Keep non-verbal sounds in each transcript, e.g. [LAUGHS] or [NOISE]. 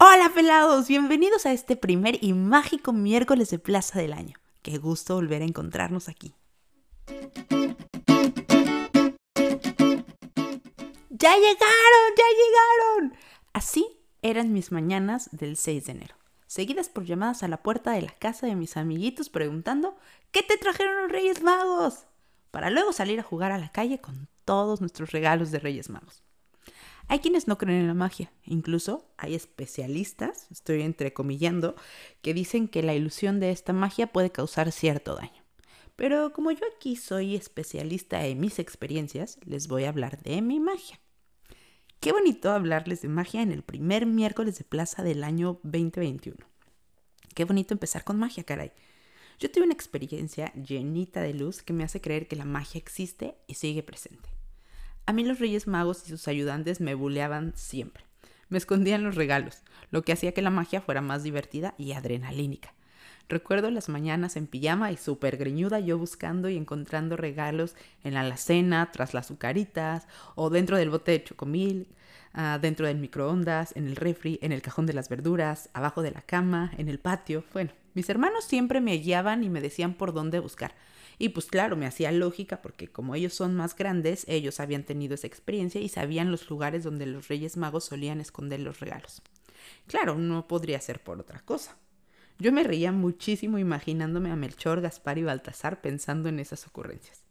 Hola pelados, bienvenidos a este primer y mágico miércoles de Plaza del Año. Qué gusto volver a encontrarnos aquí. ¡Ya llegaron! ¡Ya llegaron! Así eran mis mañanas del 6 de enero, seguidas por llamadas a la puerta de la casa de mis amiguitos preguntando ¿Qué te trajeron los Reyes Magos? Para luego salir a jugar a la calle con todos nuestros regalos de Reyes Magos. Hay quienes no creen en la magia, incluso hay especialistas, estoy entrecomillando, que dicen que la ilusión de esta magia puede causar cierto daño. Pero como yo aquí soy especialista en mis experiencias, les voy a hablar de mi magia. Qué bonito hablarles de magia en el primer miércoles de plaza del año 2021. Qué bonito empezar con magia, caray. Yo tuve una experiencia llenita de luz que me hace creer que la magia existe y sigue presente. A mí los Reyes Magos y sus ayudantes me buleaban siempre. Me escondían los regalos, lo que hacía que la magia fuera más divertida y adrenalínica. Recuerdo las mañanas en pijama y súper greñuda yo buscando y encontrando regalos en la alacena, tras las azucaritas, o dentro del bote de chocomil, ah, dentro del microondas, en el refri, en el cajón de las verduras, abajo de la cama, en el patio. Bueno, mis hermanos siempre me guiaban y me decían por dónde buscar. Y pues claro, me hacía lógica porque como ellos son más grandes, ellos habían tenido esa experiencia y sabían los lugares donde los Reyes Magos solían esconder los regalos. Claro, no podría ser por otra cosa. Yo me reía muchísimo imaginándome a Melchor, Gaspar y Baltasar pensando en esas ocurrencias.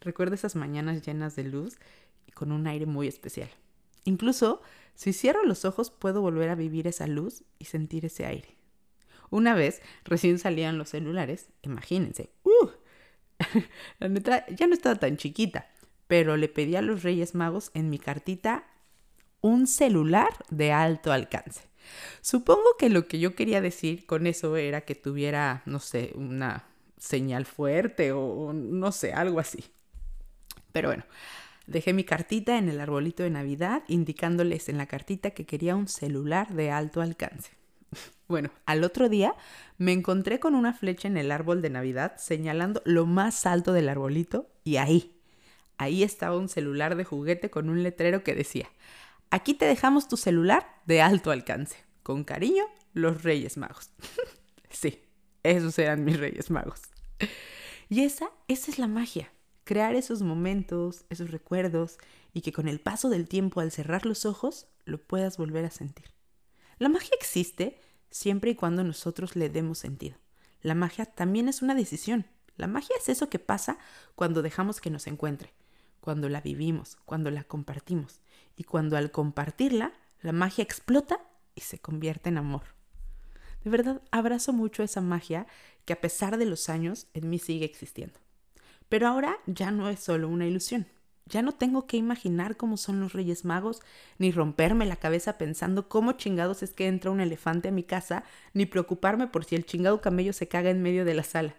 Recuerdo esas mañanas llenas de luz y con un aire muy especial. Incluso, si cierro los ojos, puedo volver a vivir esa luz y sentir ese aire. Una vez, recién salían los celulares, imagínense, ¡uh! [LAUGHS] la neta, ya no estaba tan chiquita, pero le pedí a los Reyes Magos en mi cartita un celular de alto alcance. Supongo que lo que yo quería decir con eso era que tuviera, no sé, una señal fuerte o no sé, algo así. Pero bueno, dejé mi cartita en el arbolito de Navidad indicándoles en la cartita que quería un celular de alto alcance. [LAUGHS] Bueno, al otro día me encontré con una flecha en el árbol de Navidad señalando lo más alto del arbolito y ahí, ahí estaba un celular de juguete con un letrero que decía, aquí te dejamos tu celular de alto alcance. Con cariño, los Reyes Magos. [LAUGHS] sí, esos eran mis Reyes Magos. Y esa, esa es la magia, crear esos momentos, esos recuerdos y que con el paso del tiempo al cerrar los ojos lo puedas volver a sentir. La magia existe siempre y cuando nosotros le demos sentido. La magia también es una decisión. La magia es eso que pasa cuando dejamos que nos encuentre, cuando la vivimos, cuando la compartimos y cuando al compartirla, la magia explota y se convierte en amor. De verdad, abrazo mucho esa magia que a pesar de los años en mí sigue existiendo. Pero ahora ya no es solo una ilusión. Ya no tengo que imaginar cómo son los Reyes Magos, ni romperme la cabeza pensando cómo chingados es que entra un elefante a mi casa, ni preocuparme por si el chingado camello se caga en medio de la sala.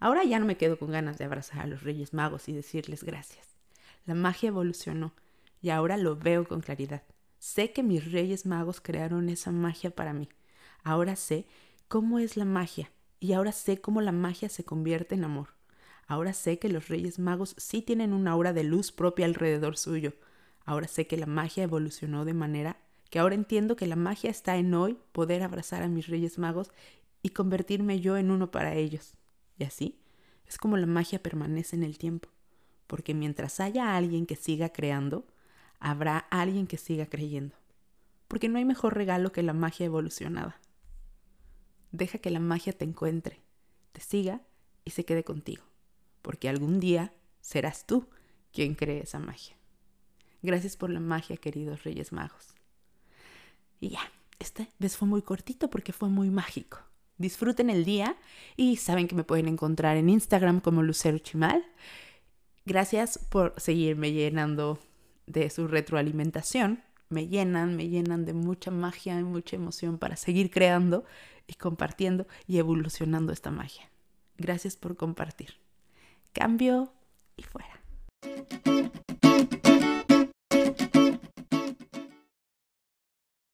Ahora ya no me quedo con ganas de abrazar a los Reyes Magos y decirles gracias. La magia evolucionó y ahora lo veo con claridad. Sé que mis Reyes Magos crearon esa magia para mí. Ahora sé cómo es la magia y ahora sé cómo la magia se convierte en amor. Ahora sé que los Reyes Magos sí tienen una aura de luz propia alrededor suyo. Ahora sé que la magia evolucionó de manera que ahora entiendo que la magia está en hoy poder abrazar a mis Reyes Magos y convertirme yo en uno para ellos. Y así es como la magia permanece en el tiempo, porque mientras haya alguien que siga creando, habrá alguien que siga creyendo. Porque no hay mejor regalo que la magia evolucionada. Deja que la magia te encuentre, te siga y se quede contigo porque algún día serás tú quien cree esa magia. Gracias por la magia, queridos Reyes Magos. Y ya, este vez fue muy cortito porque fue muy mágico. Disfruten el día y saben que me pueden encontrar en Instagram como Lucero Chimal. Gracias por seguirme llenando de su retroalimentación. Me llenan, me llenan de mucha magia y mucha emoción para seguir creando y compartiendo y evolucionando esta magia. Gracias por compartir cambio y fuera.